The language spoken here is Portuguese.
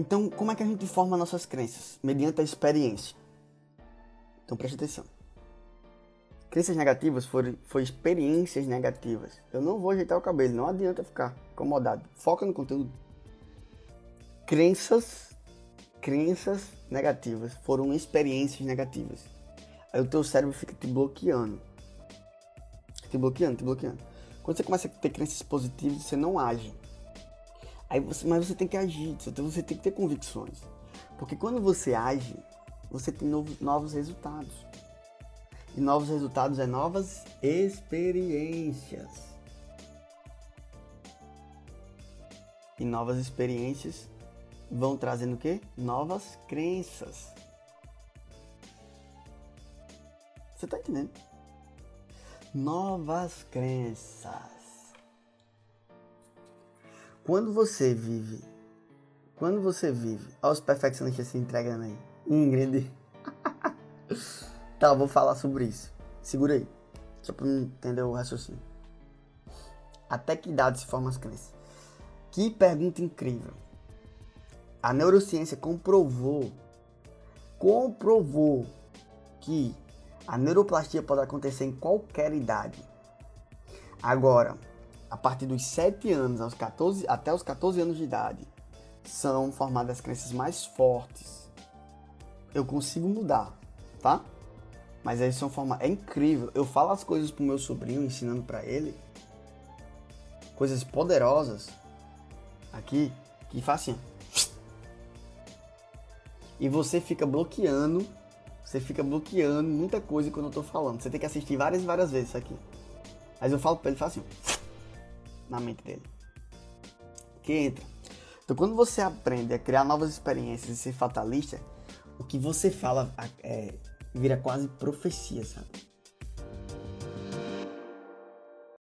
Então, como é que a gente forma nossas crenças? Mediante a experiência. Então, preste atenção. Crenças negativas foram, foram experiências negativas. Eu não vou ajeitar o cabelo, não adianta ficar incomodado. Foca no conteúdo. Crenças, crenças negativas foram experiências negativas. Aí o teu cérebro fica te bloqueando. Te bloqueando, te bloqueando. Quando você começa a ter crenças positivas, você não age. Aí você, mas você tem que agir, você tem que ter convicções. Porque quando você age, você tem novos, novos resultados. E novos resultados é novas experiências. E novas experiências vão trazendo o quê? Novas crenças. Você tá entendendo? Novas crenças. Quando você vive, quando você vive, olha os perfeccionistas se entregando aí. Ingrid. Tá, vou falar sobre isso. Segura aí. Só pra entender o raciocínio. Até que idade se formam as crenças? Que pergunta incrível. A neurociência comprovou, comprovou que a neuroplastia pode acontecer em qualquer idade. Agora, a partir dos 7 anos aos 14, até os 14 anos de idade, são formadas as crenças mais fortes. Eu consigo mudar, tá? Mas eles são formados. É incrível. Eu falo as coisas pro meu sobrinho, ensinando para ele. Coisas poderosas. Aqui. Que faz assim. E você fica bloqueando. Você fica bloqueando muita coisa quando eu tô falando. Você tem que assistir várias e várias vezes isso aqui. Mas eu falo pra ele, faz assim. Na mente dele. Que entra. Então quando você aprende a criar novas experiências e ser fatalista, o que você fala é, vira quase profecia, sabe?